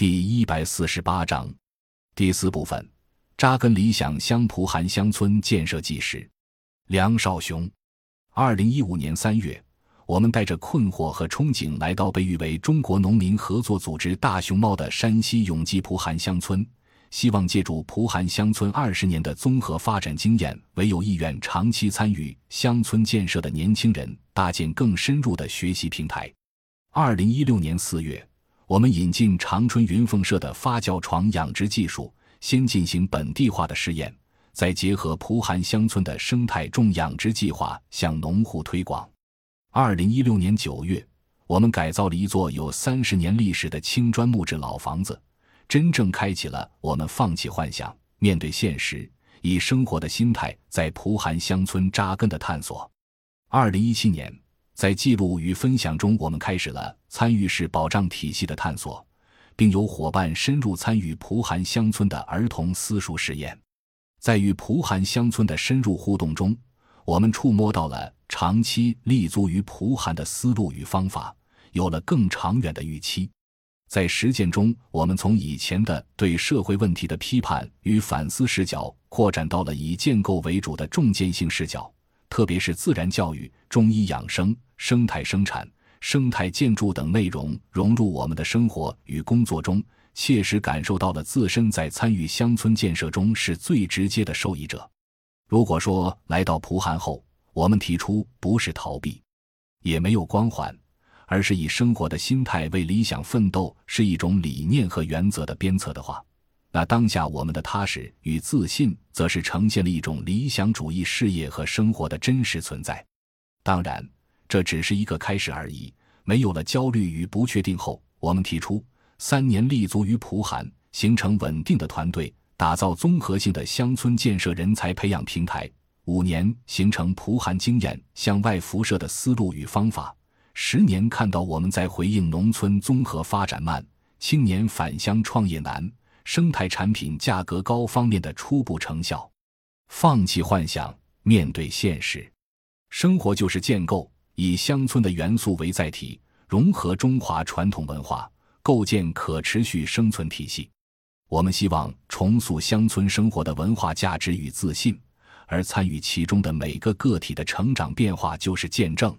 第一百四十八章，第四部分：扎根理想乡蒲韩乡村建设纪实。梁少雄，二零一五年三月，我们带着困惑和憧憬来到被誉为中国农民合作组织大熊猫的山西永济蒲韩乡村，希望借助蒲韩乡村二十年的综合发展经验，为有意愿长期参与乡村建设的年轻人搭建更深入的学习平台。二零一六年四月。我们引进长春云凤社的发酵床养殖技术，先进行本地化的试验，再结合蒲韩乡村的生态种养殖计划向农户推广。二零一六年九月，我们改造了一座有三十年历史的青砖木质老房子，真正开启了我们放弃幻想、面对现实、以生活的心态在蒲韩乡村扎根的探索。二零一七年。在记录与分享中，我们开始了参与式保障体系的探索，并有伙伴深入参与蒲韩乡村的儿童私塾实验。在与蒲韩乡村的深入互动中，我们触摸到了长期立足于蒲韩的思路与方法，有了更长远的预期。在实践中，我们从以前的对社会问题的批判与反思视角，扩展到了以建构为主的重建性视角。特别是自然教育、中医养生、生态生产、生态建筑等内容融入我们的生活与工作中，切实感受到了自身在参与乡村建设中是最直接的受益者。如果说来到蒲韩后，我们提出不是逃避，也没有光环，而是以生活的心态为理想奋斗，是一种理念和原则的鞭策的话。那当下我们的踏实与自信，则是呈现了一种理想主义事业和生活的真实存在。当然，这只是一个开始而已。没有了焦虑与不确定后，我们提出三年立足于蒲韩，形成稳定的团队，打造综合性的乡村建设人才培养平台；五年形成蒲韩经验向外辐射的思路与方法；十年看到我们在回应农村综合发展慢、青年返乡创业难。生态产品价格高方面的初步成效，放弃幻想，面对现实，生活就是建构，以乡村的元素为载体，融合中华传统文化，构建可持续生存体系。我们希望重塑乡村生活的文化价值与自信，而参与其中的每个个体的成长变化就是见证。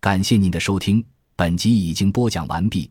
感谢您的收听，本集已经播讲完毕。